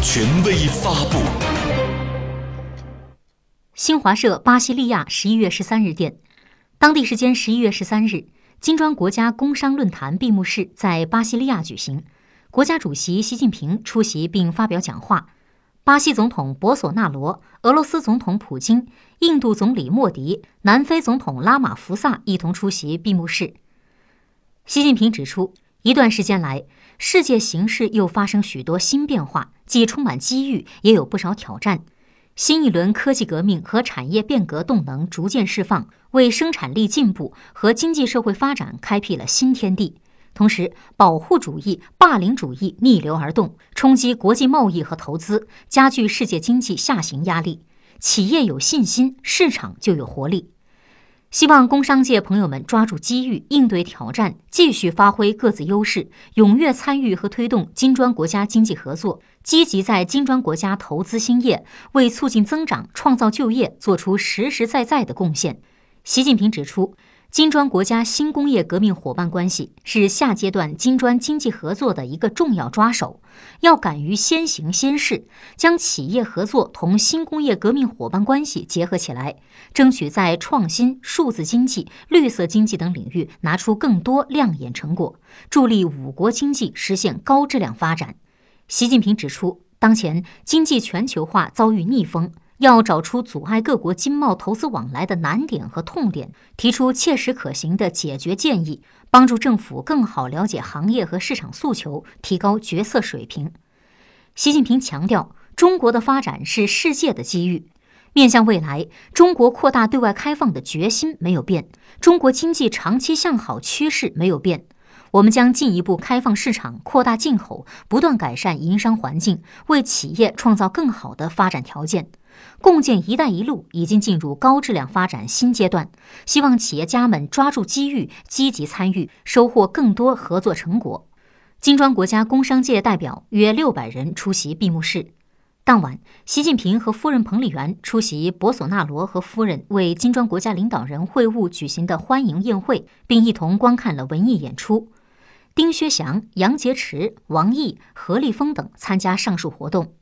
权威发布。新华社巴西利亚十一月十三日电，当地时间十一月十三日，金砖国家工商论坛闭幕式在巴西利亚举行，国家主席习近平出席并发表讲话。巴西总统博索纳罗、俄罗斯总统普京、印度总理莫迪、南非总统拉马福萨一同出席闭幕式。习近平指出，一段时间来，世界形势又发生许多新变化，既充满机遇，也有不少挑战。新一轮科技革命和产业变革动能逐渐释放，为生产力进步和经济社会发展开辟了新天地。同时，保护主义、霸凌主义逆流而动，冲击国际贸易和投资，加剧世界经济下行压力。企业有信心，市场就有活力。希望工商界朋友们抓住机遇，应对挑战，继续发挥各自优势，踊跃参与和推动金砖国家经济合作，积极在金砖国家投资兴业，为促进增长、创造就业做出实实在在的贡献。习近平指出。金砖国家新工业革命伙伴关系是下阶段金砖经济合作的一个重要抓手，要敢于先行先试，将企业合作同新工业革命伙伴关系结合起来，争取在创新、数字经济、绿色经济等领域拿出更多亮眼成果，助力五国经济实现高质量发展。习近平指出，当前经济全球化遭遇逆风。要找出阻碍各国经贸投资往来的难点和痛点，提出切实可行的解决建议，帮助政府更好了解行业和市场诉求，提高决策水平。习近平强调，中国的发展是世界的机遇。面向未来，中国扩大对外开放的决心没有变，中国经济长期向好趋势没有变。我们将进一步开放市场，扩大进口，不断改善营商环境，为企业创造更好的发展条件。共建“一带一路”已经进入高质量发展新阶段，希望企业家们抓住机遇，积极参与，收获更多合作成果。金砖国家工商界代表约六百人出席闭幕式。当晚，习近平和夫人彭丽媛出席博索纳罗和夫人为金砖国家领导人会晤举行的欢迎宴会，并一同观看了文艺演出。丁薛祥、杨洁篪、王毅、何立峰等参加上述活动。